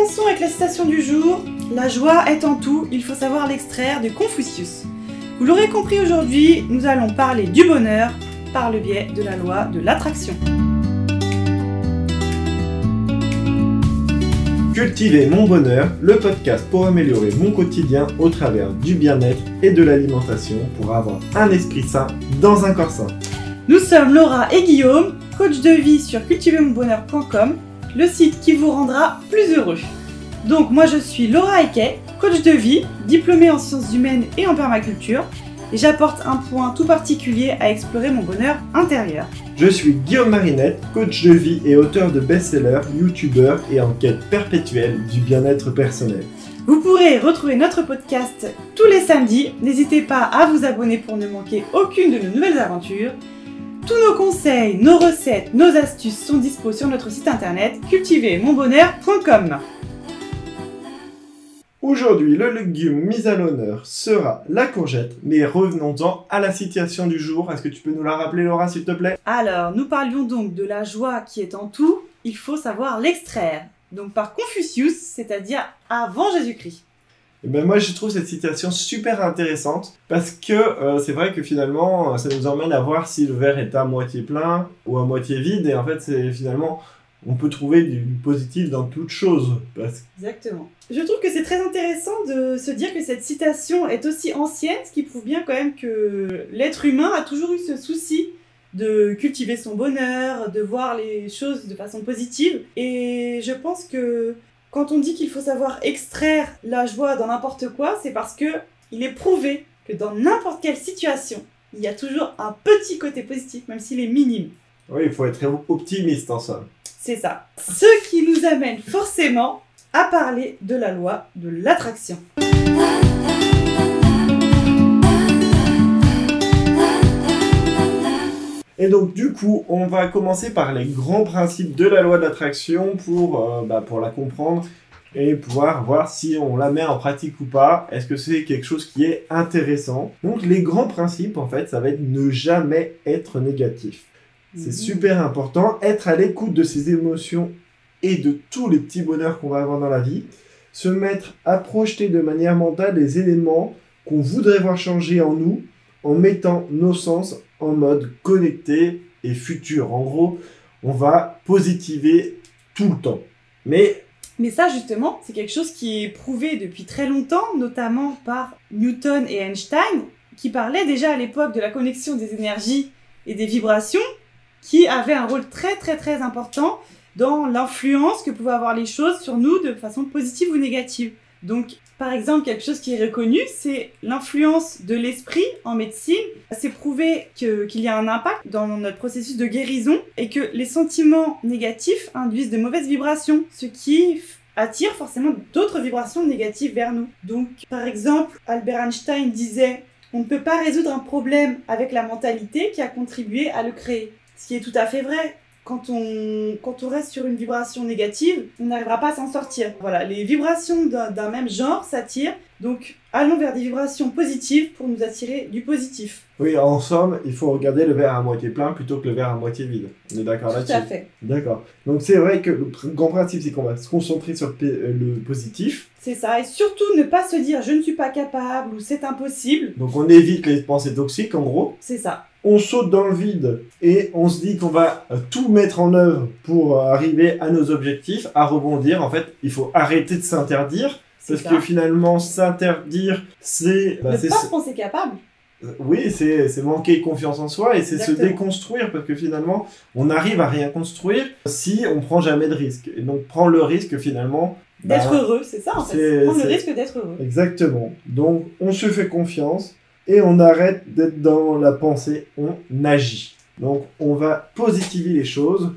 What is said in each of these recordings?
Commençons avec la citation du jour. La joie est en tout, il faut savoir l'extraire de Confucius. Vous l'aurez compris aujourd'hui, nous allons parler du bonheur par le biais de la loi de l'attraction. Cultiver mon bonheur, le podcast pour améliorer mon quotidien au travers du bien-être et de l'alimentation pour avoir un esprit sain dans un corps sain. Nous sommes Laura et Guillaume, coach de vie sur cultivermonbonheur.com, le site qui vous rendra plus heureux. Donc moi je suis Laura Eke, coach de vie, diplômée en sciences humaines et en permaculture, et j'apporte un point tout particulier à explorer mon bonheur intérieur. Je suis Guillaume Marinette, coach de vie et auteur de best-sellers, youtubeur et en quête perpétuelle du bien-être personnel. Vous pourrez retrouver notre podcast tous les samedis. N'hésitez pas à vous abonner pour ne manquer aucune de nos nouvelles aventures. Tous nos conseils, nos recettes, nos astuces sont dispos sur notre site internet cultivermonbonheur.com. Aujourd'hui, le légume mis à l'honneur sera la courgette, mais revenons-en à la situation du jour. Est-ce que tu peux nous la rappeler, Laura, s'il te plaît? Alors, nous parlions donc de la joie qui est en tout, il faut savoir l'extraire. Donc par Confucius, c'est-à-dire avant Jésus-Christ. Eh ben moi, je trouve cette citation super intéressante parce que euh, c'est vrai que finalement, ça nous emmène à voir si le verre est à moitié plein ou à moitié vide. Et en fait, c'est finalement, on peut trouver du positif dans toute chose. Exactement. Je trouve que c'est très intéressant de se dire que cette citation est aussi ancienne, ce qui prouve bien quand même que l'être humain a toujours eu ce souci de cultiver son bonheur, de voir les choses de façon positive. Et je pense que quand on dit qu'il faut savoir extraire la joie dans n'importe quoi, c'est parce que il est prouvé que dans n'importe quelle situation, il y a toujours un petit côté positif, même s'il est minime. Oui, il faut être optimiste en somme. C'est ça. Ce qui nous amène forcément à parler de la loi de l'attraction. Et donc du coup, on va commencer par les grands principes de la loi de l'attraction pour, euh, bah, pour la comprendre et pouvoir voir si on la met en pratique ou pas. Est-ce que c'est quelque chose qui est intéressant? Donc les grands principes, en fait, ça va être ne jamais être négatif. C'est Mhm. super important, être à l'écoute de ses émotions et de tous les petits bonheurs qu'on va avoir dans la vie. Se mettre à projeter de manière mentale les éléments qu'on voudrait voir changer en nous en mettant nos sens en mode connecté et futur. En gros, on va positiver tout le temps. Mais Mais ça, justement, c'est quelque chose qui est prouvé depuis très longtemps, notamment par Newton et Einstein, qui parlaient déjà à l'époque de la connexion des énergies et des vibrations, qui avaient un rôle très très très important dans l'influence que pouvaient avoir les choses sur nous de façon positive ou négative. Donc, par exemple, quelque chose qui est reconnu, c'est l'influence de l'esprit en médecine. C'est prouvé qu'il y a un impact dans notre processus de guérison et que les sentiments négatifs induisent de mauvaises vibrations, ce qui attire forcément d'autres vibrations négatives vers nous. Donc, par exemple, Albert Einstein disait on ne peut pas résoudre un problème avec la mentalité qui a contribué à le créer. Ce qui est tout à fait vrai. Quand on, quand on reste sur une vibration négative, on n'arrivera pas à s'en sortir. Voilà, les vibrations d'un même genre s'attirent. Donc, allons vers des vibrations positives pour nous attirer du positif. oui, en somme, il faut regarder le verre à moitié plein plutôt que le verre à moitié vide. On est d'accord Tout là-dessus? à fait. D'accord. Donc c'est vrai que le grand principe, c'est qu'on va se concentrer sur euh, le positif. C'est ça. Et surtout, ne pas se dire je ne suis pas capable ou c'est impossible. Donc on évite les pensées toxiques, en gros. C'est ça. On saute dans le vide et on se dit qu'on va tout mettre en œuvre pour arriver à nos objectifs, à rebondir. En fait, il faut arrêter de s'interdire. Parce ça. que finalement, s'interdire, c'est... bah, ne c'est pas se- se penser capable. Oui, c'est manquer confiance en soi et c'est se déconstruire parce que finalement, on n'arrive à rien construire si on prend jamais de risque. Et donc, prendre le risque finalement. D'être bah, heureux, c'est ça en fait. Prendre le risque d'être heureux. Exactement. Donc, on se fait confiance et on arrête d'être dans la pensée, on agit. Donc, on va positiver les choses.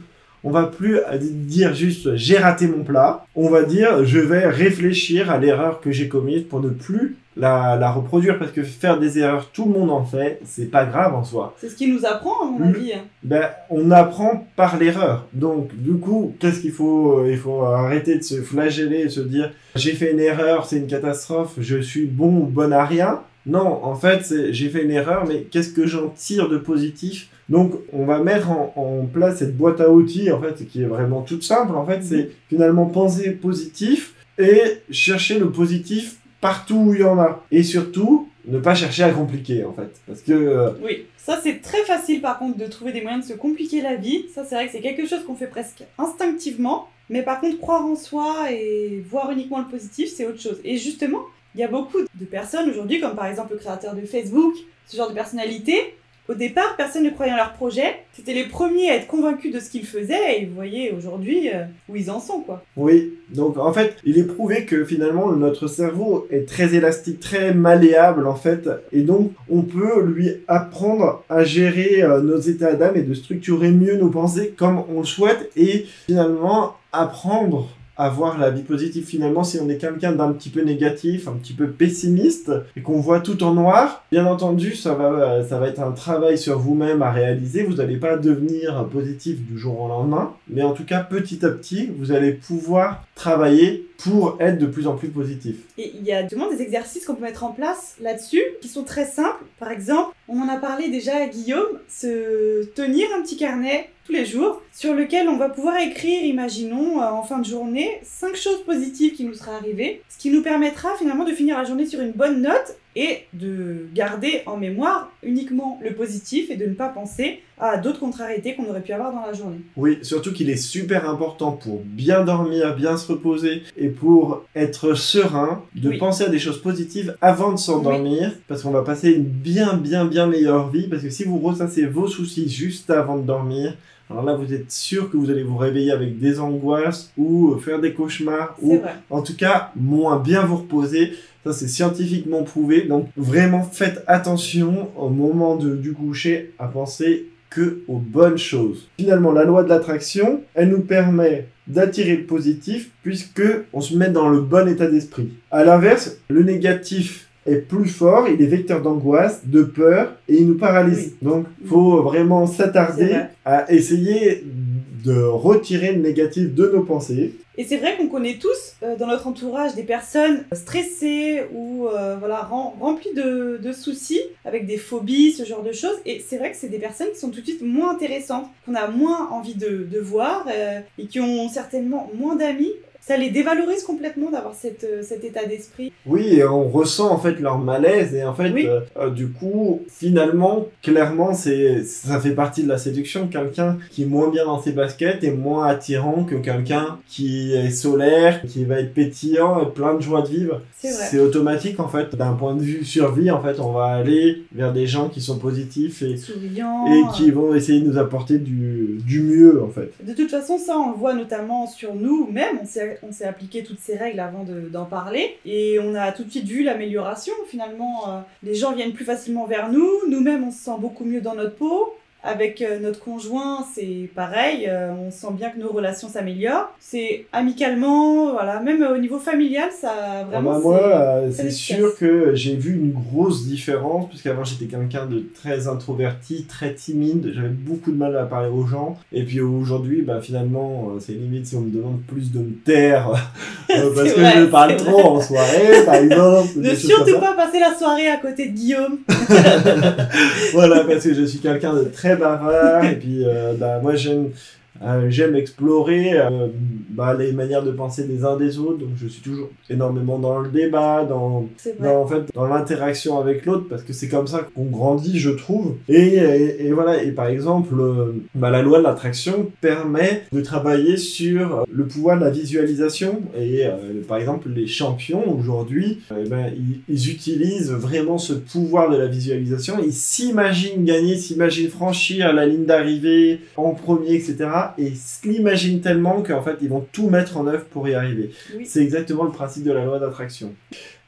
On va plus dire juste j'ai raté mon plat. On va dire je vais réfléchir à l'erreur que j'ai commise pour ne plus la, la reproduire parce que faire des erreurs, tout le monde en fait, c'est pas grave en soi. C'est ce qui nous apprend, à mon avis. Ben, on apprend par l'erreur. Donc, du coup, qu'est-ce qu'il faut euh, Il faut arrêter de se flageller et se dire j'ai fait une erreur, c'est une catastrophe, je suis bon ou bonne à rien. Non, en fait, j'ai fait une erreur, mais qu'est-ce que j'en tire de positif? Donc, on va mettre en, en place cette boîte à outils, en fait, qui est vraiment toute simple. En fait, c'est finalement penser positif et chercher le positif partout où il y en a. Et surtout, ne pas chercher à compliquer, en fait. Parce que... euh, Oui, ça c'est très facile par contre de trouver des moyens de se compliquer la vie. Ça c'est vrai que c'est quelque chose qu'on fait presque instinctivement. Mais par contre, croire en soi et voir uniquement le positif, c'est autre chose. Et justement, il y a beaucoup de personnes aujourd'hui, comme par exemple le créateur de Facebook, ce genre de personnalité. Au départ, personne ne croyait en leur projet. C'était les premiers à être convaincus de ce qu'ils faisaient. Et vous voyez aujourd'hui euh, où ils en sont, quoi. Oui, donc en fait, il est prouvé que finalement notre cerveau est très élastique, très malléable en fait, et donc on peut lui apprendre à gérer euh, nos états d'âme et de structurer mieux nos pensées comme on le souhaite, et finalement apprendre à voir la vie positive finalement si on est quelqu'un d'un petit peu négatif, un petit peu pessimiste et qu'on voit tout en noir, bien entendu ça va, ça va être un travail sur vous-même à réaliser, vous n'allez pas devenir positif du jour au lendemain, mais en tout cas petit à petit vous allez pouvoir travailler pour être de plus en plus positif. Et il y a justement des exercices qu'on peut mettre en place là-dessus qui sont très simples. Par exemple, on en a parlé déjà à Guillaume, se tenir un petit carnet tous les jours sur lequel on va pouvoir écrire, imaginons, euh, en fin de journée, cinq choses positives qui nous seraient arrivées, ce qui nous permettra finalement de finir la journée sur une bonne note et de garder en mémoire uniquement le positif et de ne pas penser à d'autres contrariétés qu'on aurait pu avoir dans la journée. Oui, surtout qu'il est super important pour bien dormir, bien se reposer et pour être serein, de Oui. penser à des choses positives avant de s'endormir, parce qu'on va passer une bien, bien, bien meilleure vie, parce que si vous ressassez vos soucis juste avant de dormir, alors là, vous êtes sûr que vous allez vous réveiller avec des angoisses ou faire des cauchemars ou vrai. en tout cas moins bien vous reposer. Ça, c'est scientifiquement prouvé. Donc, vraiment, faites attention au moment de, du coucher à penser que aux bonnes choses. Finalement, la loi de l'attraction, elle nous permet d'attirer le positif puisque on se met dans le bon état d'esprit. À l'inverse, le négatif est plus fort, il est vecteur d'angoisse, de peur et il nous paralyse. Donc, faut vraiment s'attarder vrai. à essayer de retirer le négatif de nos pensées. Et c'est vrai qu'on connaît tous euh, dans notre entourage des personnes stressées ou euh, voilà, rem- remplies de, de soucis, avec des phobies, ce genre de choses. Et c'est vrai que c'est des personnes qui sont tout de suite moins intéressantes, qu'on a moins envie de, de voir euh, et qui ont certainement moins d'amis. Ça les dévalorise complètement d'avoir cette, euh, cet état d'esprit. Oui, et on ressent en fait leur malaise et en fait, Oui. euh, euh, du coup, finalement, clairement, c'est ça fait partie de la séduction. Quelqu'un qui est moins bien dans ses baskets est moins attirant que quelqu'un qui est solaire, qui va être pétillant et plein de joie de vivre. C'est vrai. C'est automatique en fait. D'un point de vue survie, en fait, on va aller vers des gens qui sont positifs et qui vont essayer de nous apporter du, du mieux en fait. De toute façon, ça, on le voit notamment sur nous-mêmes. On s'est, on s'est appliqué toutes ces règles avant de- d'en parler. Et on a tout de suite vu l'amélioration. Finalement, euh, les gens viennent plus facilement vers nous. Nous-mêmes, on se sent beaucoup mieux dans notre peau. Avec euh, notre conjoint, c'est pareil. euh, on sent bien que nos relations s'améliorent. C'est amicalement, voilà. Même au niveau familial, ça Ah vraiment. bah, c'est- moi, euh, c'est sûr que j'ai vu une grosse différence, puisqu'avant j'étais quelqu'un de très introverti, très timide, j'avais beaucoup de mal à parler aux gens, et puis aujourd'hui, bah, finalement, c'est limite si on me demande plus de me taire, euh, parce que vrai, je parle trop en soirée, par exemple. Ne surtout pas passer la soirée à côté de Guillaume. voilà, parce que je suis quelqu'un de très et puis euh, bah, moi j'aime euh, j'aime explorer euh, bah, les manières de penser des uns des autres, donc je suis toujours énormément dans le débat, dans dans, en fait, dans l'interaction avec l'autre, parce que c'est comme ça qu'on grandit, je trouve. Et, et, et voilà, et par exemple, euh, bah, la loi de l'attraction permet de travailler sur le pouvoir de la visualisation. Et euh, par exemple, les champions aujourd'hui, euh, ben, ils, ils utilisent vraiment ce pouvoir de la visualisation. Ils s'imaginent gagner, s'imaginent franchir la ligne d'arrivée en premier, etc. Et l'imaginent tellement qu'en fait, ils vont tout mettre en œuvre pour y arriver. Oui. C'est exactement le principe de la loi d'attraction.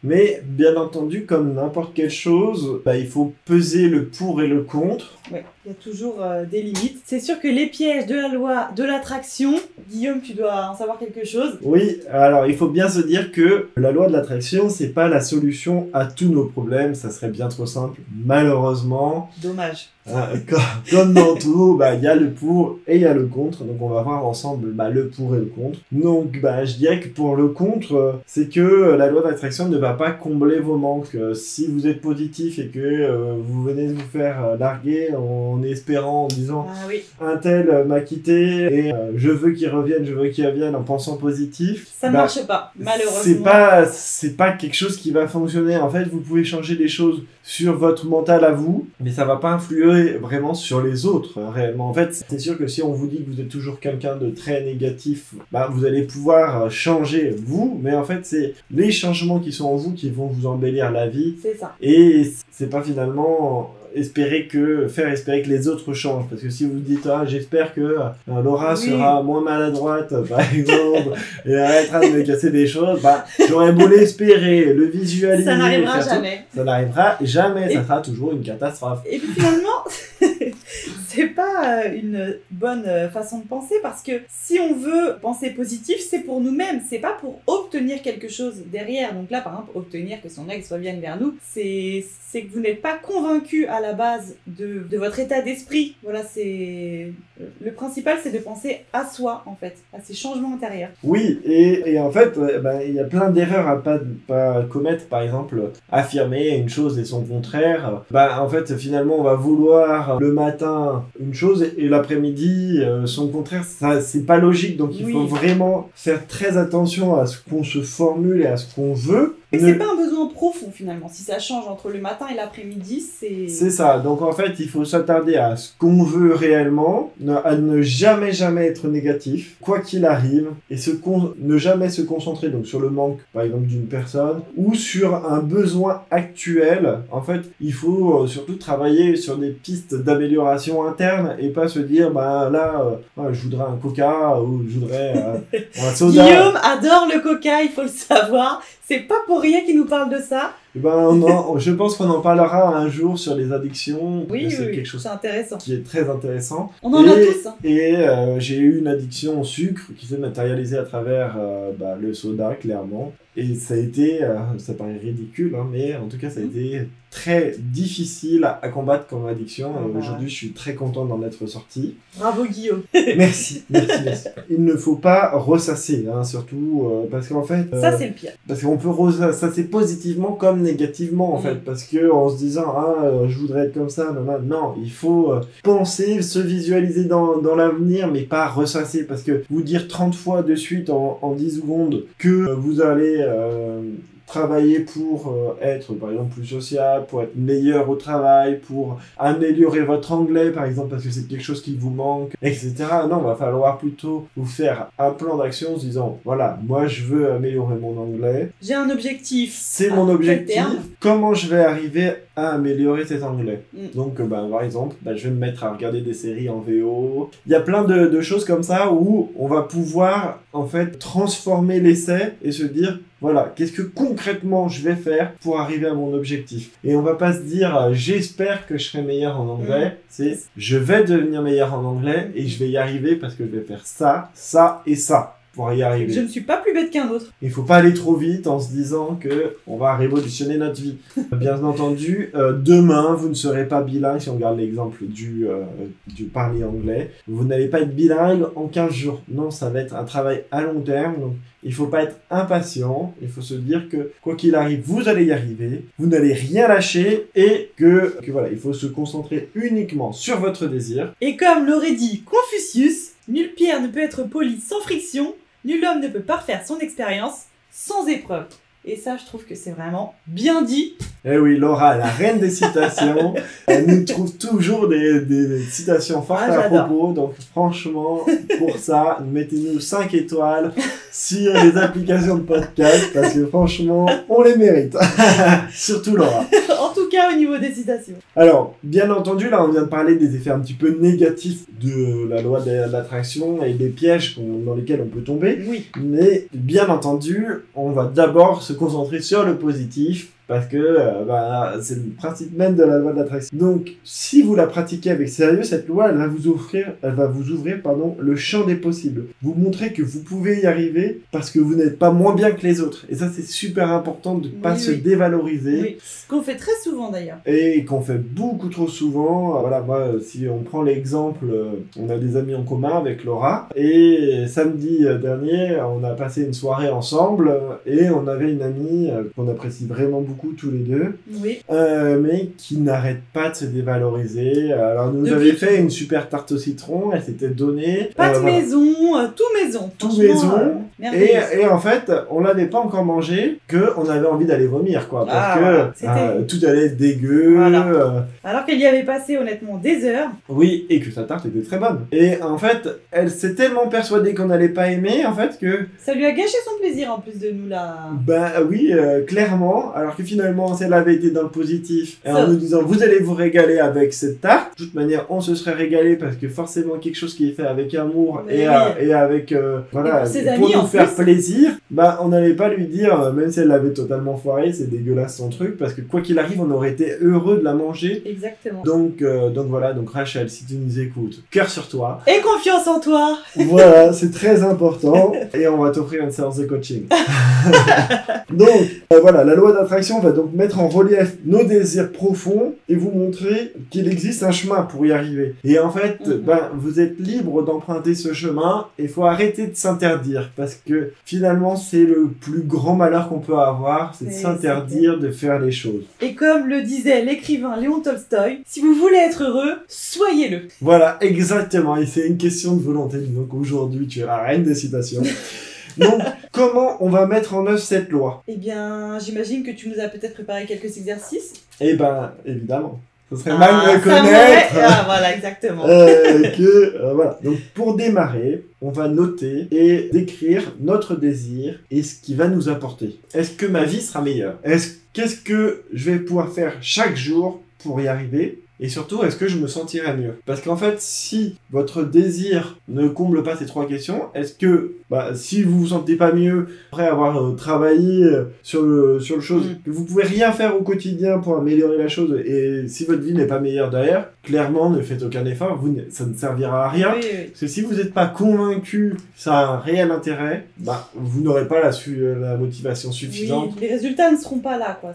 Mais bien entendu, comme n'importe quelle chose, bah, il faut peser le pour et le contre. Ouais, il y a toujours euh, des limites. C'est sûr que les pièges de la loi de l'attraction, Guillaume, tu dois en savoir quelque chose. Oui, alors il faut bien se dire que la loi de l'attraction, c'est pas la solution à tous nos problèmes, ça serait bien trop simple. Malheureusement, Dommage. hein, comme, comme dans tout, bah, il y a le pour et il y a le contre. Donc on va voir ensemble bah, le pour et le contre. Donc bah, je dirais que pour le contre, euh, c'est que la loi d'attraction ne va pas combler vos manques. Euh, si vous êtes positif et que euh, vous venez de vous faire euh, larguer en espérant, en disant Ah oui, un tel m'a quitté et euh, je veux qu'il revienne, je veux qu'il revienne en pensant positif. ça ne bah, marche pas, malheureusement. C'est pas, c'est pas quelque chose qui va fonctionner. En fait, vous pouvez changer des choses sur votre mental à vous, mais ça va pas influer vraiment sur les autres euh, réellement. En fait, c'est sûr que si on vous dit que vous êtes toujours quelqu'un de très négatif, bah, vous allez pouvoir changer vous, mais en fait, c'est les changements qui sont en vous qui vont vous embellir la vie. C'est ça. Et c'est pas finalement espérer que faire espérer que les autres changent parce que si vous dites ah j'espère que euh, Laura Oui. sera moins maladroite par exemple et arrêtera de me casser des choses bah j'aurais beau l'espérer le visualiser Ça n'arrivera tout, jamais. ça n'arrivera jamais Et- ça sera toujours une catastrophe Et puis finalement, pas euh, une bonne euh, façon de penser parce que si on veut penser positif, c'est pour nous-mêmes, c'est pas pour obtenir quelque chose derrière. Donc là, par exemple, obtenir que son ex revienne vers nous, c'est c'est que vous n'êtes pas convaincu à la base de, de votre état d'esprit. Voilà, c'est le principal, c'est de penser à soi en fait, à ces changements intérieurs. Oui, et, et en fait, ben, il y a plein d'erreurs à pas, pas commettre. Par exemple, affirmer une chose et son contraire. Ben, en fait, finalement, on va vouloir le matin une chose et l'après-midi euh, son contraire. Ça, c'est pas logique. Donc, il Oui. faut vraiment faire très attention à ce qu'on se formule et à ce qu'on veut. Ne- c'est pas un besoin profond finalement. Si ça change entre le matin et l'après-midi, c'est C'est ça. Donc en fait, il faut s'attarder à ce qu'on veut réellement, à ne jamais jamais être négatif, quoi qu'il arrive, et se con- ne jamais se concentrer donc sur le manque, par exemple, d'une personne ou sur un besoin actuel. En fait, il faut euh, surtout travailler sur des pistes d'amélioration interne et pas se dire, bah là, euh, je voudrais un coca ou je voudrais euh, un soda. Guillaume adore le coca, il faut le savoir. C'est pas pour rien qu'il nous parle de ça. Eh Ben, on en- je pense qu'on en parlera un jour sur les addictions. Oui, c'est oui, quelque chose intéressant. qui est très intéressant. On en a Et- tous. hein. Et euh, j'ai eu une addiction au sucre qui s'est matérialisée à travers euh, bah, le soda, clairement. Et ça a été, euh, ça paraît ridicule, hein, mais en tout cas, ça a Mhm. été très difficile à, à combattre comme addiction. Bah. Aujourd'hui, je suis très content d'en être sorti. Bravo Guillaume. Merci, merci, merci. Il ne faut pas ressasser, hein, surtout euh, parce qu'en fait, euh, Ça, c'est le pire. parce qu'on peut ressasser positivement comme négativement en Mm. fait parce que en se disant ah euh, je voudrais être comme ça non non, non il faut euh, penser se visualiser dans, dans l'avenir mais pas ressasser parce que vous dire 30 fois de suite en, en 10 secondes que euh, vous allez euh, travailler pour euh, être par exemple plus social, pour être meilleur au travail, pour améliorer votre anglais par exemple parce que c'est quelque chose qui vous manque, etc. Non, va falloir plutôt vous faire un plan d'action en se disant voilà, moi je veux améliorer mon anglais, J'ai un objectif. c'est mon objectif, comment je vais arriver à améliorer cet anglais? Mm. Donc, euh, ben, par exemple, ben, je vais me mettre à regarder des séries en VO. Il y a plein de, de choses comme ça où on va pouvoir, en fait, transformer l'essai et se dire, voilà, qu'est-ce que concrètement je vais faire pour arriver à mon objectif? Et on va pas se dire, euh, j'espère que je serai meilleur en anglais. C'est, je vais devenir meilleur en anglais et je vais y arriver parce que je vais faire ça, ça et ça pour y arriver. Je ne suis pas plus bête qu'un autre. Il faut pas aller trop vite en se disant que on va révolutionner notre vie. Bien entendu, euh, demain vous ne serez pas bilingue si on regarde l'exemple du, euh, du parler anglais. Vous n'allez pas être bilingue en 15 jours. Non, ça va être un travail à long terme. Donc il faut pas être impatient. Il faut se dire que quoi qu'il arrive, vous allez y arriver. Vous n'allez rien lâcher et que, que voilà, il faut se concentrer uniquement sur votre désir. Et comme l'aurait dit Confucius, nulle pierre ne peut être polie sans friction, nul homme ne peut parfaire son expérience sans épreuve. Et ça, je trouve que c'est vraiment bien dit. Eh oui, Laura, la reine des citations, elle nous trouve toujours des, des citations fortes Ah, à propos. Donc franchement, pour ça, mettez-nous 5 étoiles sur les applications de podcast parce que franchement, on les mérite. Surtout Laura. Cas, au niveau des citations. Alors, bien entendu, là, on vient de parler des effets un petit peu négatifs de la loi de l'attraction et des pièges dans lesquels on peut tomber. Oui. Mais bien entendu, on va d'abord se concentrer sur le positif parce que euh, bah, c'est le principe même de la loi de l'attraction. Donc, si vous la pratiquez avec sérieux, cette loi, elle va vous offrir, elle va vous ouvrir, pardon, le champ des possibles. Vous montrer que vous pouvez y arriver parce que vous n'êtes pas moins bien que les autres. Et ça, c'est super important de ne pas Oui, se dévaloriser. Oui, ce qu'on fait très souvent d'ailleurs. Et qu'on fait beaucoup trop souvent. Voilà, moi, euh, si on prend l'exemple, euh, on a des amis en commun avec Laura. Et samedi euh, dernier, on a passé une soirée ensemble. euh, Et on avait une amie euh, qu'on apprécie vraiment beaucoup tous les deux. Oui. euh, mais qui n'arrête pas de se dévaloriser. Alors, nous Depuis avait fait une super tarte au citron. Elle s'était donnée. Pâte euh, voilà. maison, euh, tout maison. Tout maison. euh, Et, en fait, on l'avait pas encore mangé, que on avait envie d'aller vomir, quoi. Parce Ah, que voilà. C'était- euh, tout allait être dégueu. Voilà. Alors qu'elle y avait passé honnêtement des heures. Oui, et que sa tarte était très bonne. Et en fait, elle s'est tellement persuadée qu'on n'allait pas aimer, en fait, que, Ça lui a gâché son plaisir en plus de nous la. bah oui, euh, clairement, alors que finalement, si elle avait été dans le positif, et en nous disant, vous allez vous régaler avec cette tarte, de toute manière, on se serait régalé parce que forcément, quelque chose qui est fait avec amour Mais et, oui. euh, et avec, euh, voilà, Et pour amis, nous faire plus. plaisir, bah on n'allait pas lui dire, euh, même si elle l'avait totalement foiré, c'est dégueulasse son truc, parce que quoi qu'il arrive, on aurait été heureux de la manger. Exactement. Donc, euh, donc voilà, donc Rachel, si tu nous écoutes, cœur sur toi. Et confiance en toi. Voilà, c'est très important. Et on va t'offrir une séance de coaching. donc, euh, voilà, la loi d'attraction va donc mettre en relief nos désirs profonds et vous montrer qu'il existe un chemin pour y arriver. Et en fait, Mhm. ben, vous êtes libre d'emprunter ce chemin et il faut arrêter de s'interdire parce que finalement, c'est le plus grand malheur qu'on peut avoir, c'est de s'interdire de faire les choses. Et comme le disait l'écrivain Léon Tolstoï, si vous voulez être heureux, soyez-le. Voilà, exactement. Et c'est une question de volonté. Donc aujourd'hui, tu es la reine des citations. Donc, comment on va mettre en œuvre cette loi? Eh bien, j'imagine que tu nous as peut-être préparé quelques exercices. Eh ben, évidemment. Ce serait Ah, mal de connaître Ah, voilà, exactement. euh, que... euh, voilà. Donc, pour démarrer, on va noter et décrire notre désir et ce qui va nous apporter. Est-ce que ma vie sera meilleure? Est-ce Qu'est-ce que je vais pouvoir faire chaque jour pour y arriver? Et surtout, est-ce que je me sentirai mieux? Parce qu'en fait, si votre désir ne comble pas ces trois questions, est-ce que, bah, si vous vous sentez pas mieux après avoir euh, travaillé euh, sur le sur le chose, Mm. que vous pouvez rien faire au quotidien pour améliorer la chose, et si votre vie n'est pas meilleure derrière, clairement, ne faites aucun effort, vous, ça ne servira à rien. Oui, oui. Parce que si vous n'êtes pas convaincu que ça a un réel intérêt, bah, vous n'aurez pas la, su- la motivation suffisante. Oui, les résultats ne seront pas là, quoi.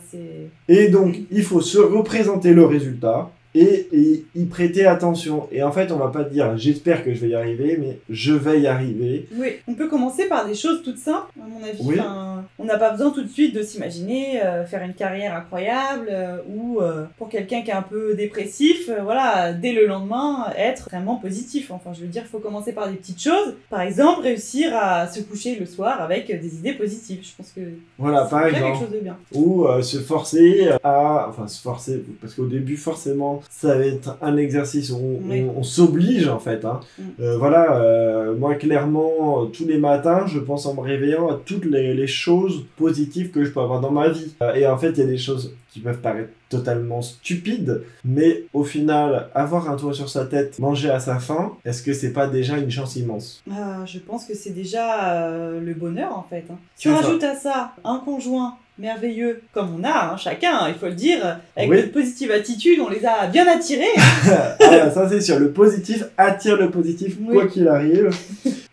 Et donc, il faut se représenter le résultat et, et y prêter attention. Et en fait, on va pas dire j'espère que je vais y arriver, mais je vais y arriver. Oui, on peut commencer par des choses toutes simples, à mon avis. Oui. Enfin, on n'a pas besoin tout de suite de s'imaginer euh, faire une carrière incroyable euh, ou euh, pour quelqu'un qui est un peu dépressif, voilà, dès le lendemain, être vraiment positif. Enfin, je veux dire, il faut commencer par des petites choses. Par exemple, réussir à se coucher le soir avec des idées positives. Je pense que Voilà, c'est par exemple. quelque chose de bien. ou se forcer à enfin se forcer parce qu'au début forcément ça va être un exercice où on, Oui. on- on s'oblige en fait hein. Mm. Euh, voilà euh, moi clairement tous les matins je pense en me réveillant à toutes les, les choses positives que je peux avoir dans ma vie Euh, et en fait il y a des choses qui peuvent paraître totalement stupides mais au final avoir un toit sur sa tête manger à sa faim est-ce que c'est pas déjà une chance immense? Je pense que c'est déjà euh, le bonheur en fait. hein. Tu ça. rajoutes à ça un conjoint merveilleux comme on a, hein, chacun, il faut le dire, avec Oui. notre positive attitude, on les a bien attirés. ah, ça c'est sûr, le positif attire le positif Oui. quoi qu'il arrive.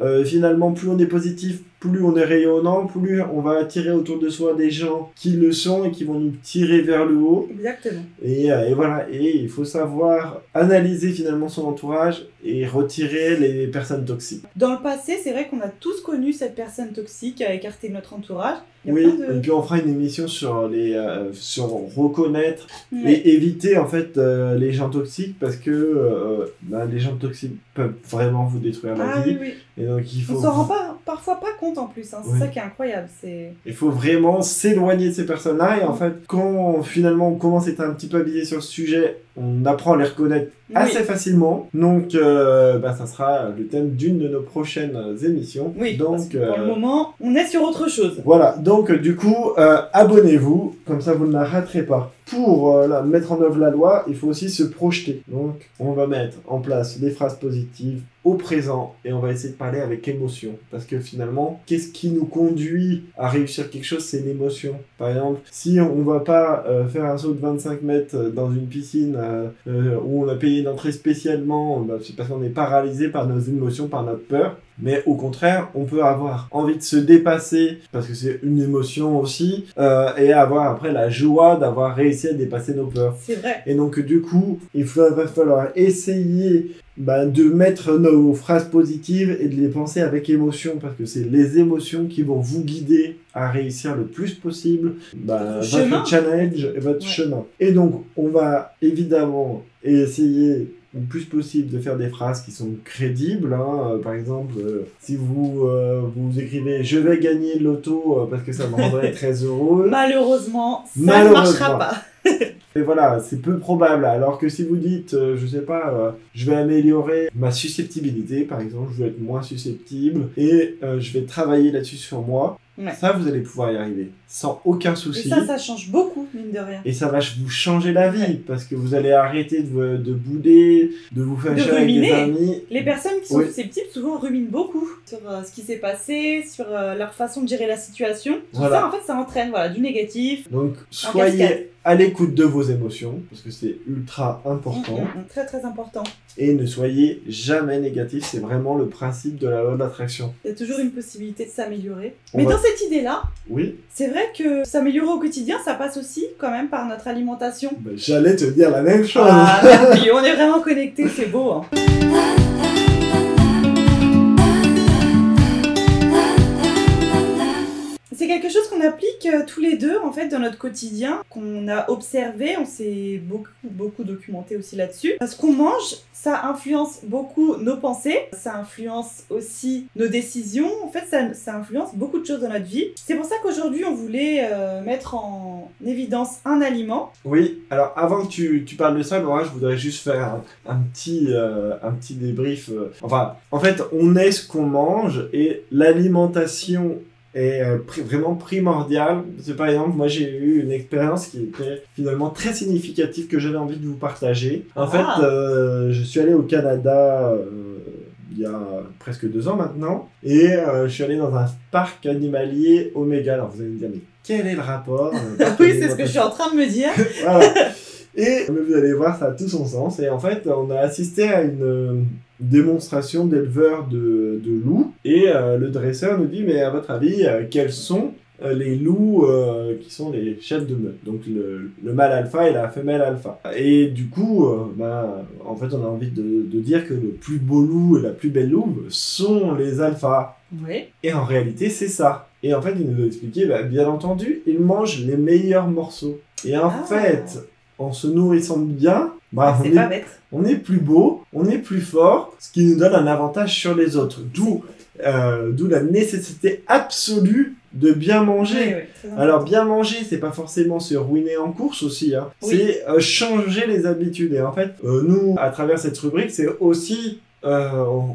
Euh, finalement, plus on est positif, plus on est rayonnant, plus on va attirer autour de soi des gens qui le sont et qui vont nous tirer vers le haut. Exactement. Et, euh, et voilà, et il faut savoir analyser finalement son entourage et retirer les personnes toxiques. Dans le passé, c'est vrai qu'on a tous connu cette personne toxique a écarté notre entourage. Oui, et puis on fera une émission sur les euh, sur reconnaître et éviter en fait euh, les gens toxiques parce que euh, bah, les gens toxiques peuvent vraiment vous détruire la Ah vie. oui, oui. Et donc il faut On s'en rend pas, parfois pas compte en plus, hein. c'est Oui. ça qui est incroyable. C'est... Il faut vraiment s'éloigner de ces personnes-là et en fait, quand finalement on commence à être un petit peu habillé sur le sujet, on apprend à les reconnaître assez facilement. Donc, euh, bah, ça sera le thème d'une de nos prochaines émissions. Oui, parce Donc, que pour euh, le moment, on est sur autre chose. voilà. Donc, du coup, euh, abonnez-vous, comme ça vous ne la raterez pas. pour euh, mettre en œuvre la loi, il faut aussi se projeter. Donc, on va mettre en place des phrases positives au présent et on va essayer de parler avec émotion. Parce que finalement, qu'est-ce qui nous conduit à réussir quelque chose C'est l'émotion. Par exemple, si on va pas euh, faire un saut de 25 mètres euh, dans une piscine euh, euh, où on a payé une entrée spécialement, bah, c'est parce qu'on est paralysé par nos émotions, par notre peur. Mais au contraire, on peut avoir envie de se dépasser, parce que c'est une émotion aussi, euh, et avoir après la joie d'avoir réussi à dépasser nos peurs. C'est vrai. Et donc du coup, il va falloir essayer bah, de mettre nos phrases positives et de les penser avec émotion, parce que c'est les émotions qui vont vous guider à réussir le plus possible bah, Votre challenge et votre Ouais. chemin. Et donc, on va évidemment essayer le plus possible de faire des phrases qui sont crédibles. hein. Euh, Par exemple, euh, si vous, euh, vous écrivez « je vais gagner l'auto euh, parce que ça me rendrait très heureux », Malheureusement, ça ne marchera pas. et voilà, c'est peu probable. Alors que si vous dites, euh, je sais pas, euh, je vais améliorer ma susceptibilité, par exemple, je vais être moins susceptible et euh, je vais travailler là-dessus sur moi, Ouais. ça vous allez pouvoir y arriver sans aucun Et souci. ça, ça change beaucoup, mine de rien. Et ça va vous changer la vie parce que vous allez arrêter de, de bouder, de vous fâcher avec des ruminer. amis. Les personnes qui sont Oui. susceptibles souvent ruminent beaucoup sur euh, ce qui s'est passé, sur euh, leur façon de gérer la situation. Tout Voilà. ça, en fait, ça entraîne voilà, du négatif. Donc soyez à l'écoute de vos émotions parce que c'est ultra important. Mm, mm, mm. Très, très important. Et ne soyez jamais négatif, c'est vraiment le principe de la loi de l'attraction. Il y a toujours une possibilité de s'améliorer. Mais va- dans cette idée-là, Oui, c'est vrai que s'améliorer au quotidien, ça passe aussi quand même par notre alimentation. ben, j'allais te dire la même chose. Ah, on est vraiment connectés, c'est beau. hein. C'est quelque chose qu'on applique euh, tous les deux en fait dans notre quotidien, qu'on a observé, on s'est beaucoup beaucoup documenté aussi là-dessus. Ce qu'on mange, ça influence beaucoup nos pensées, ça influence aussi nos décisions. En fait, ça, ça influence beaucoup de choses dans notre vie. C'est pour ça qu'aujourd'hui, on voulait euh, mettre en évidence un aliment. Oui, alors avant que tu, tu parles de ça, je voudrais juste faire un, petit, euh, un petit débrief. Enfin, en fait, on est ce qu'on mange et l'alimentation est euh, vraiment primordiale. C'est par exemple, moi j'ai eu une expérience qui était finalement très significative que j'avais envie de vous partager. En Ah. fait, euh, je suis allé au Canada euh, il y a presque deux ans maintenant et euh, je suis allé dans un parc animalier Omega. Alors vous allez me dire, mais quel est le rapport oui, c'est ce que je suis en train de me dire. voilà. Et vous allez voir, ça a tout son sens. Et en fait, on a assisté à une euh, démonstration d'éleveurs de, de loups. Et euh, le dresseur nous dit, mais à votre avis, euh, quels sont les loups euh, qui sont les chefs de meute? Donc le, le mâle alpha et la femelle alpha. Et du coup, euh, bah, en fait, on a envie de, de dire que le plus beau loup et la plus belle louve sont les alphas. Oui. Et en réalité, c'est ça. Et en fait, il nous a expliqué, bah, bien entendu, ils mangent les meilleurs morceaux. Et en Ah. fait, en se nourrissant bien, bah, on, est, on est plus beau, on est plus fort, ce qui nous donne un avantage sur les autres. D'où euh, d'où la nécessité absolue de bien manger. Oui, oui. Alors bien manger, c'est pas forcément se ruiner en course aussi, hein. Oui. c'est euh, changer les habitudes. Et en fait, euh, nous, à travers cette rubrique, c'est aussi euh,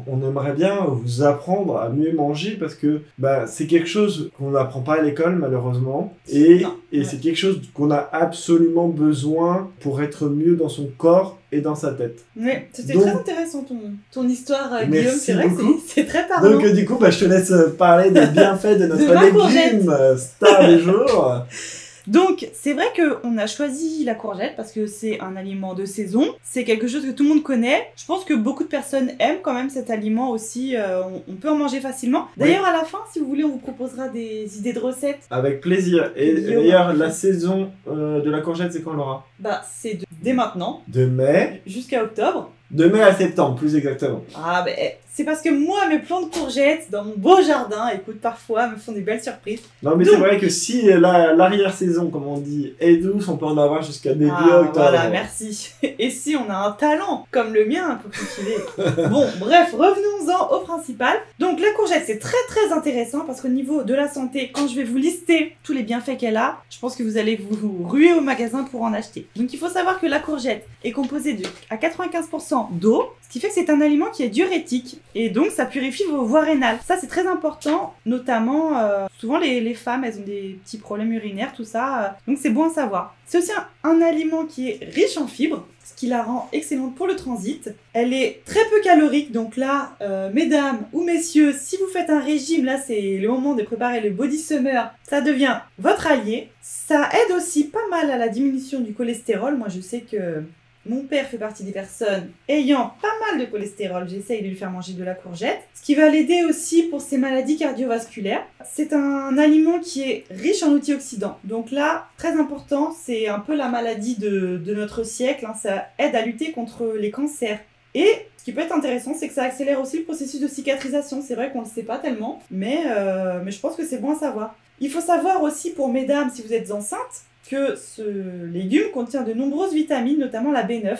on, aimerait bien vous apprendre à mieux manger parce que bah, c'est quelque chose qu'on n'apprend pas à l'école malheureusement et, et ouais. c'est quelque chose qu'on a absolument besoin pour être mieux dans son corps et dans sa tête. Oui, c'était très intéressant ton, ton histoire, euh, Guillaume. C'est vrai que beaucoup. c'est- c'est très parlant. Donc euh, du coup, bah, je te laisse parler des bienfaits de notre courgette. légume euh, star du jour. Donc, c'est vrai qu'on a choisi la courgette parce que c'est un aliment de saison. C'est quelque chose que tout le monde connaît. Je pense que beaucoup de personnes aiment quand même cet aliment aussi. euh, on, on peut en manger facilement. D'ailleurs, à la fin, si vous voulez, on vous proposera des idées de recettes. Avec plaisir. Et d'ailleurs, la saison euh, de la courgette, c'est quand Laura? Bah, c'est dès maintenant De mai? jusqu'à octobre. De mai à septembre, plus exactement. Ah, ben, c'est parce que moi, mes plants de courgettes dans mon beau jardin, écoute, parfois, me font des belles surprises. Non, mais c'est vrai que si la- l'arrière-saison, comme on dit, est douce, on peut en avoir jusqu'à début Ah, octobre. voilà, merci. Et si on a un talent comme le mien pour cultiver Bon, bref, revenons-en au principal. Donc la courgette, c'est très très intéressant parce qu'au niveau de la santé, quand je vais vous lister tous les bienfaits qu'elle a, je pense que vous allez vous ruer au magasin pour en acheter. Donc il faut savoir que la courgette est composée de, à 95% 100% d'eau, ce qui fait que c'est un aliment qui est diurétique et donc ça purifie vos voies rénales. Ça c'est très important, notamment euh, souvent les, femmes elles ont des petits problèmes urinaires, tout ça, euh, donc c'est bon à savoir. C'est aussi un, un aliment qui est riche en fibres, ce qui la rend excellente pour le transit. Elle est très peu calorique, donc là, euh, mesdames ou messieurs, si vous faites un régime, là c'est le moment de préparer le body summer, ça devient votre allié. Ça aide aussi pas mal à la diminution du cholestérol. Moi je sais que mon père fait partie des personnes ayant pas mal de cholestérol. J'essaye de lui faire manger de la courgette. Ce qui va l'aider aussi pour ses maladies cardiovasculaires. C'est un aliment qui est riche en antioxydants. Donc là, très important, c'est un peu la maladie de, notre siècle. hein. Ça aide à lutter contre les cancers. Et ce qui peut être intéressant, c'est que ça accélère aussi le processus de cicatrisation. C'est vrai qu'on ne le sait pas tellement, mais, euh, mais je pense que c'est bon à savoir. Il faut savoir aussi pour mesdames, si vous êtes enceintes, que ce légume contient de nombreuses vitamines, notamment la B9.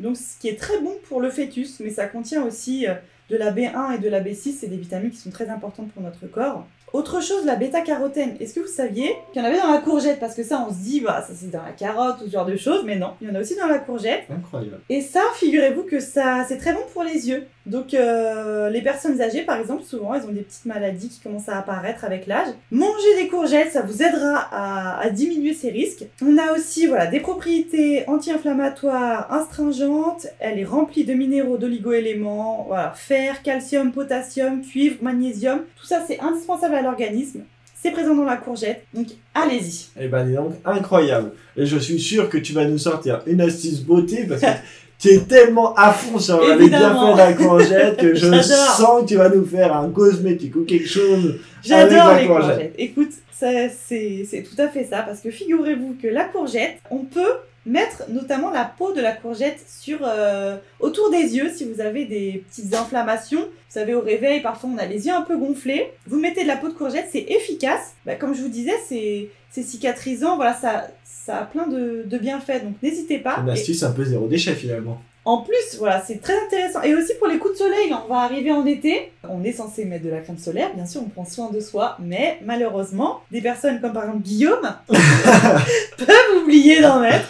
Donc ce qui est très bon pour le fœtus, mais ça contient aussi euh, de la B1 et de la B6, c'est des vitamines qui sont très importantes pour notre corps. Autre chose, la bêta-carotène. Est-ce que vous saviez qu'il y en avait dans la courgette? Parce que ça, on se dit, bah, ça c'est dans la carotte ou ce genre de choses, mais non, il y en a aussi dans la courgette. Incroyable. Et ça, figurez-vous que ça, c'est très bon pour les yeux. Donc, euh, les personnes âgées, par exemple, souvent, elles ont des petites maladies qui commencent à apparaître avec l'âge. Manger des courgettes, ça vous aidera à, à diminuer ces risques. On a aussi, voilà, des propriétés anti-inflammatoires, astringentes. Elle est remplie de minéraux, d'oligo-éléments, voilà, fer, calcium, potassium, cuivre, magnésium. Tout ça, c'est indispensable à l'organisme. C'est présent dans la courgette, donc allez-y. Eh ben, dis donc, incroyable. Et je suis sûr que tu vas nous sortir une astuce beauté parce que tu es tellement à fond sur les bienfaits de la courgette que je sens que tu vas nous faire un cosmétique ou quelque chose. J'adore Avec la les courgette. courgettes. Écoute, c'est tout à fait ça, parce que figurez-vous que la courgette, on peut mettre notamment la peau de la courgette sur euh, autour des yeux si vous avez des petites inflammations. Vous savez, au réveil, parfois on a les yeux un peu gonflés. Vous mettez de la peau de courgette, c'est efficace. Bah, comme je vous disais, c'est cicatrisant. Voilà, ça, ça a plein de, de bienfaits, donc n'hésitez pas. Une Et- astuce un peu zéro déchet finalement. En plus, voilà, c'est très intéressant. Et aussi pour les coups de soleil, on va arriver en été. On est censé mettre de la crème solaire, bien sûr, on prend soin de soi, mais malheureusement, des personnes comme par exemple Guillaume peuvent oublier d'en mettre.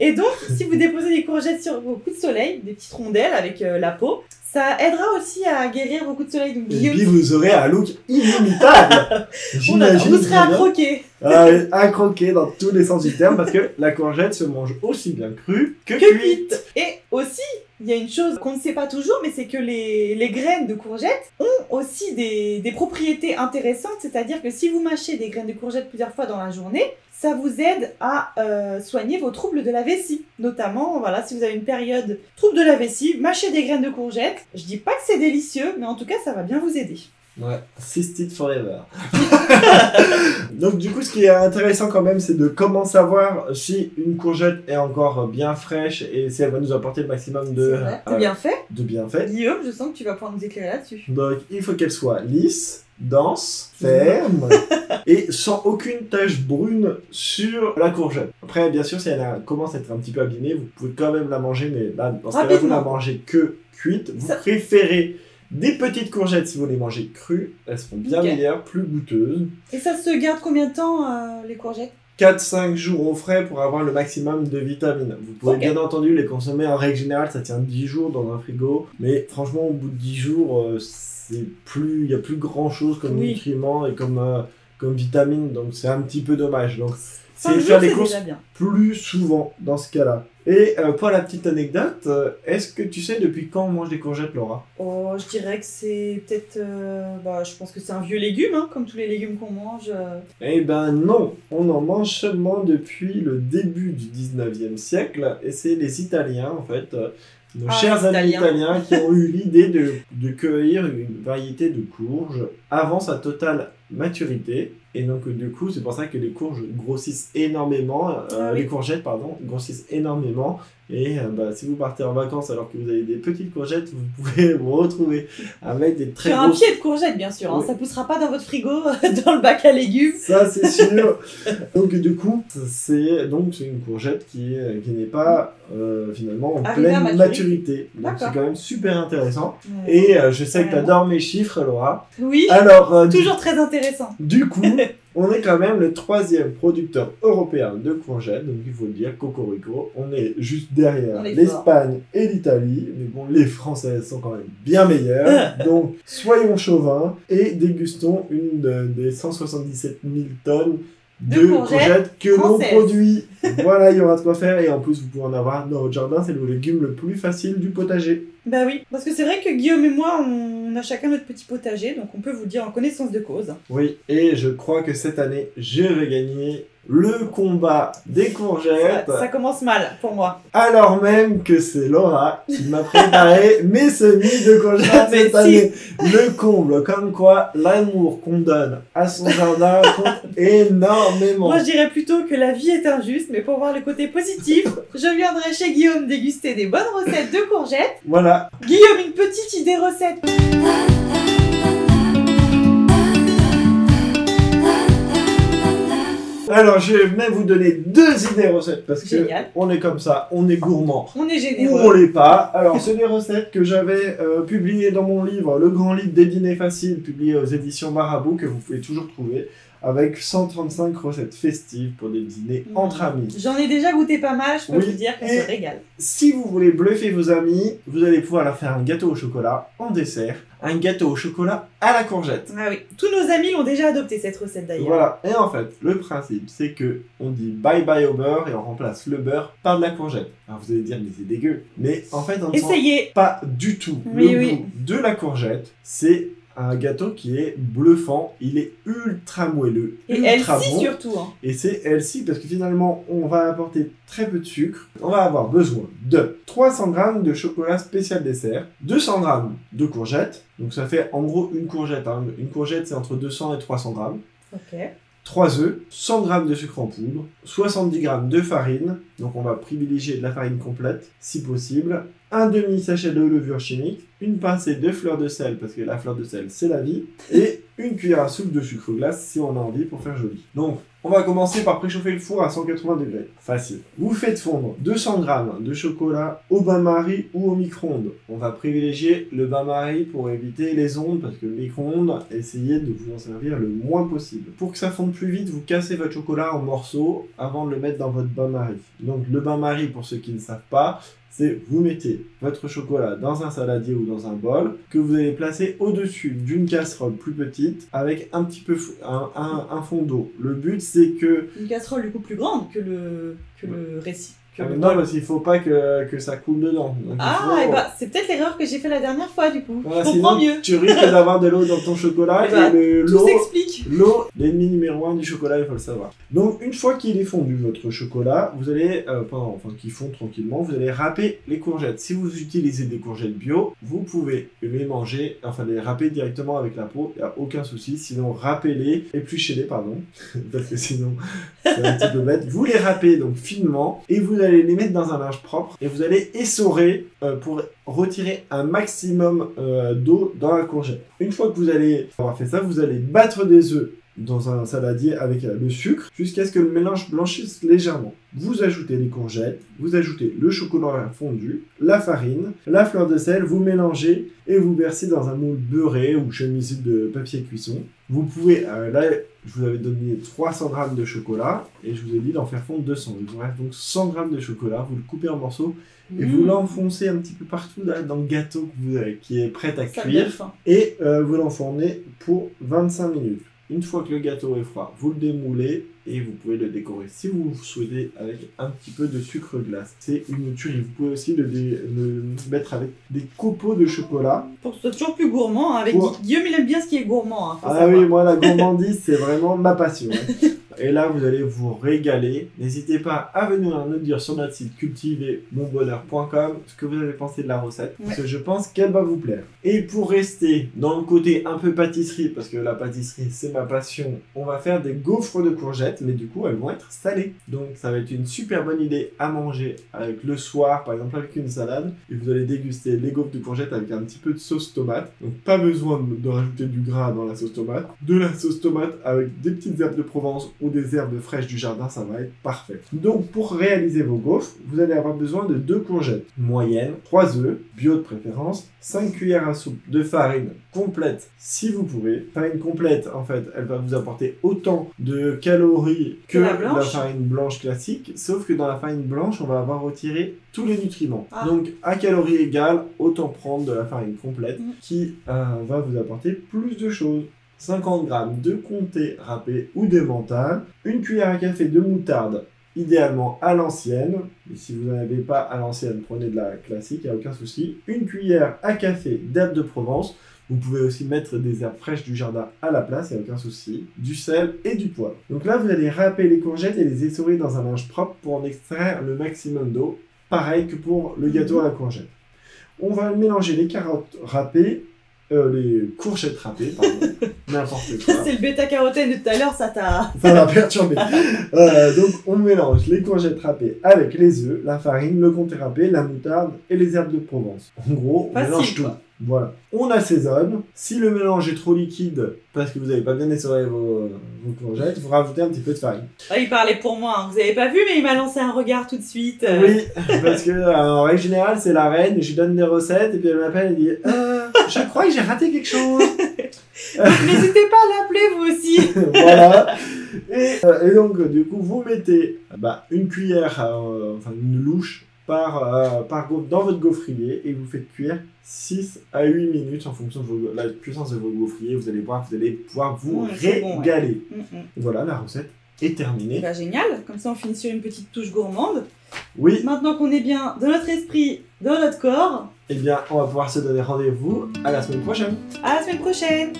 Et donc, si vous déposez des courgettes sur vos coups de soleil, des petites rondelles avec euh, la peau, ça aidera aussi à guérir vos coups de soleil. Donc, Et puis vous aurez un look inimitable. on vous serez à croquer. Ah, à croquer dans tous les sens du terme parce que la courgette se mange aussi bien crue que, que cuite. cuite. Et aussi, il y a une chose qu'on ne sait pas toujours, mais c'est que les, les graines de courgettes ont aussi des, des propriétés intéressantes. C'est-à-dire que si vous mâchez des graines de courgettes plusieurs fois dans la journée, ça vous aide à euh, soigner vos troubles de la vessie. Notamment, voilà, si vous avez une période trouble de la vessie, mâchez des graines de courgettes. Je dis pas que c'est délicieux, mais en tout cas, ça va bien vous aider. Ouais, cystite forever. Donc du coup, ce qui est intéressant quand même, c'est de comment savoir si une courgette est encore bien fraîche et si elle va nous apporter le maximum de, vrai. euh, C'est bien fait. de bienfaits. Guillaume, je sens que tu vas pouvoir nous éclairer là-dessus. Donc il faut qu'elle soit lisse, dense, ferme et sans aucune tache brune sur la courgette. Après, bien sûr, si elle a- commence à être un petit peu abîmée, vous pouvez quand même la manger, mais là, dans ce cas-là, vous la mangez que cuite. Vous Ça- préférez des petites courgettes si vous les mangez crues, elles seront bien meilleures, plus goûteuses. Et ça se garde combien de temps, euh, les courgettes? 4-5 jours au frais pour avoir le maximum de vitamines. Vous pouvez bien entendu les consommer en règle générale, ça tient 10 jours dans un frigo, mais franchement au bout de 10 jours, euh, c'est plus il y a plus grand chose comme Oui. nutriments et comme euh, comme vitamines, donc c'est un petit peu dommage. Donc c'est faire c'est courses plus souvent dans ce cas-là. Et euh, pour la petite anecdote, euh, est-ce que tu sais depuis quand on mange des courgettes, Laura? Oh, je dirais que c'est peut-être. euh, bah, je pense que c'est un vieux légume, hein, comme tous les légumes qu'on mange. Eh ben non, on en mange seulement depuis le début du 19e siècle, et c'est les Italiens, en fait, nos Ah, chers les amis Italiens. italiens, qui ont eu l'idée de, de cueillir une variété de courges avant sa totale maturité. Et donc, du coup, c'est pour ça que les courges grossissent énormément, euh, les courgettes, pardon, grossissent énormément. Et euh, bah, si vous partez en vacances alors que vous avez des petites courgettes, vous pouvez vous retrouver avec des très Sur un grosses pied de courgette, bien sûr. Hein, Oui. Ça poussera pas dans votre frigo, dans le bac à légumes. Ça, c'est sûr. donc, du coup, c'est donc c'est une courgette qui, qui n'est pas euh, finalement en pleine maturité. Donc, c'est quand même super intéressant. Ouais. Et je sais que tu adores mes chiffres, Laura. Oui, Alors, toujours très intéressant. du coup, on est quand même le troisième producteur européen de courgettes. Donc, il faut le dire, Cocorico. On est juste derrière l'Espagne et l'Italie. Mais bon, les Françaises sont quand même bien meilleures. Donc, soyons chauvins et dégustons une de- des 177 000 tonnes de, De courgettes courgettes que l'on produit. voilà, il y aura de quoi faire. Et en plus, vous pouvez en avoir dans votre jardin. C'est le légume le plus facile du potager. Bah oui, parce que c'est vrai que Guillaume et moi, on a chacun notre petit potager, donc on peut vous dire en connaissance de cause. Oui, et je crois que cette année, je vais gagner le combat des courgettes. Ça, ça commence mal pour moi. Alors même que c'est Laura qui m'a préparé mes semis de courgettes cette si. année. Le comble, comme quoi l'amour qu'on donne à son jardin compte énormément. Moi, je dirais plutôt que la vie est injuste, mais pour voir le côté positif, je viendrai chez Guillaume déguster des bonnes recettes de courgettes. Voilà, Guillaume, une petite idée recette. Alors je vais même vous donner deux idées recettes parce que Génial. on est comme ça, on est gourmand. On est Ou généreux. on l'est pas. Alors, c'est des recettes que j'avais euh, publiées dans mon livre, Le Grand Livre des dîners faciles, publié aux éditions Marabout, que vous pouvez toujours trouver, avec 135 recettes festives pour des dîners Mmh. entre amis. J'en ai déjà goûté pas mal, je peux Oui, vous dire qu'on se régale. Si vous voulez bluffer vos amis, vous allez pouvoir leur faire un gâteau au chocolat en dessert, un gâteau au chocolat à la courgette. Ah oui, tous nos amis l'ont déjà adopté cette recette d'ailleurs. Voilà. Et en fait, le principe, c'est que on dit bye bye au beurre et on remplace le beurre par de la courgette. Alors vous allez dire, mais c'est dégueu. Mais en fait, on ne sent pas du tout Oui, le oui. goût de la courgette. C'est un gâteau qui est bluffant. Il est ultra moelleux, Et ultra bon. surtout. Hein. Et c'est healthy parce que finalement, on va apporter très peu de sucre. On va avoir besoin de 300 g de chocolat spécial dessert, 200 g de courgettes. Donc ça fait en gros une courgette. hein. Une courgette, c'est entre 200 et 300 g. Ok. 3 œufs, 100 g de sucre en poudre, 70 g de farine, donc on va privilégier de la farine complète si possible, un demi sachet de levure chimique, une pincée de fleur de sel parce que la fleur de sel c'est la vie, et une cuillère à soupe de sucre glace si on a envie pour faire joli. Donc on va commencer par préchauffer le four à 180 degrés. Facile. Vous faites fondre 200 g de chocolat au bain-marie ou au micro-ondes. On va privilégier le bain-marie pour éviter les ondes parce que le micro-ondes, essayez de vous en servir le moins possible. Pour que ça fonde plus vite, vous cassez votre chocolat en morceaux avant de le mettre dans votre bain-marie. Donc le bain-marie, pour ceux qui ne savent pas, c'est vous mettez votre chocolat dans un saladier ou dans un bol que vous allez placer au-dessus d'une casserole plus petite avec un petit peu un, un- un fond d'eau. Le but c'est que Une casserole du coup plus grande que le, que le récit. Ah, le non parce qu'il faut pas que, que ça coule dedans. Donc, Ah, faut- et bah c'est peut-être l'erreur que j'ai fait la dernière fois du coup. Je comprends sinon, mieux. Tu risques d'avoir de l'eau dans ton chocolat Eh et Tout l'eau s'explique. L'eau, l'ennemi numéro un du chocolat, il faut le savoir. Donc, une fois qu'il est fondu, votre chocolat, vous allez, euh, pendant, enfin, qu'il fond tranquillement, vous allez râper les courgettes. Si vous utilisez des courgettes bio, vous pouvez les manger, enfin, les râper directement avec la peau, il n'y a aucun souci. Sinon, râpez-les, épluchez-les, pardon, parce que sinon, c'est un petit peu bête. Vous les râpez donc finement et vous allez les mettre dans un linge propre et vous allez essorer euh, pour retirer un maximum euh, d'eau dans la courgette. Une fois que vous allez avoir fait ça, vous allez battre des œufs dans un saladier avec euh, le sucre jusqu'à ce que le mélange blanchisse légèrement. Vous ajoutez les courgettes, vous ajoutez le chocolat fondu, la farine, la fleur de sel, vous mélangez et vous versez dans un moule beurré ou chemisé de papier cuisson. Vous pouvez, euh, je vous avais donné 300 g de chocolat et je vous ai dit d'en faire fondre 200. Il vous reste donc 100 g de chocolat, vous le coupez en morceaux et vous Mmh. l'enfoncez un petit peu partout là, dans le gâteau que vous avez- qui est prêt à Ça cuire et euh, vous l'enfournez pour 25 minutes. Une fois que le gâteau est froid, vous le démoulez et vous pouvez le décorer si vous souhaitez avec un petit peu de sucre glace. C'est une tuerie. Vous pouvez aussi le, dé- le mettre avec des copeaux de chocolat. Pour que ce soit toujours plus gourmand. hein. Avec Pour- Guillaume, il aime bien ce qui est gourmand. hein, Ah savoir. oui, moi la gourmandise c'est vraiment ma passion. hein. Et là vous allez vous régaler. N'hésitez pas à venir nous dire sur notre site cultivermonbonheur.com ce que vous avez pensé de la recette? Parce que je pense qu'elle va vous plaire. Et pour rester dans le côté un peu pâtisserie, parce que la pâtisserie c'est ma passion, on va faire des gaufres de courgettes, mais du coup elles vont être salées. Donc ça va être une super bonne idée à manger avec le soir, par exemple avec une salade. Et vous allez déguster les gaufres de courgettes avec un petit peu de sauce tomate. Donc pas besoin de, rajouter du gras dans la sauce tomate. De la sauce tomate avec des petites herbes de Provence ou ou des herbes fraîches du jardin, ça va être parfait. Donc pour réaliser vos gaufres, vous allez avoir besoin de deux courgettes moyennes, 3 œufs, bio de préférence, 5 cuillères à soupe de farine complète si vous pouvez. Farine complète, en fait, elle va vous apporter autant de calories que la farine blanche classique, sauf que dans la farine blanche, on va avoir retiré tous les nutriments. Ah. Donc à calories égales, autant prendre de la farine complète Mm. qui euh, va vous apporter plus de choses. 50 g de comté râpé ou de mental, une cuillère à café de moutarde, idéalement à l'ancienne. Et si vous n'en avez pas à l'ancienne, prenez de la classique, il n'y a aucun souci. Une cuillère à café d'herbes de Provence. Vous pouvez aussi mettre des herbes fraîches du jardin à la place, il n'y a aucun souci. Du sel et du poivre. Donc là, vous allez râper les courgettes et les essorer dans un linge propre pour en extraire le maximum d'eau. Pareil que pour le gâteau à la courgette. On va mélanger les carottes râpées, euh, les courgettes râpées, pardon, n'importe quoi. C'est le bêta-carotène de tout à l'heure, ça t'a. Ça va perturber. Euh, donc on mélange les courgettes râpées avec les œufs, la farine, le comté râpé, la moutarde et les herbes de Provence. En gros, on Facile, mélange tout. quoi. Voilà. On assaisonne. Si le mélange est trop liquide parce que vous n'avez pas bien essoré vos, vos courgettes, vous rajoutez un petit peu de farine. Ah, il parlait pour moi, hein. vous avez pas vu, mais il m'a lancé un regard tout de suite. Oui, parce que euh, en règle générale, c'est la reine, je lui donne des recettes et puis elle m'appelle et dit Je crois que j'ai raté quelque chose. Donc n'hésitez pas à l'appeler vous aussi. voilà. Et, euh, et donc, euh, du coup, vous mettez bah, une cuillère, euh, enfin une louche par, euh, par dans votre gaufrier et vous faites cuire 6 à 8 minutes en fonction de vos- la puissance de votre gaufrier. Vous allez voir, vous allez pouvoir vous bon, ouais. régaler. Voilà, la recette est terminée. Bah, génial, comme ça on finit sur une petite touche gourmande. Oui, Maintenant qu'on est bien dans notre esprit, dans notre corps, eh bien, on va pouvoir se donner rendez-vous à la semaine prochaine. à la semaine prochaine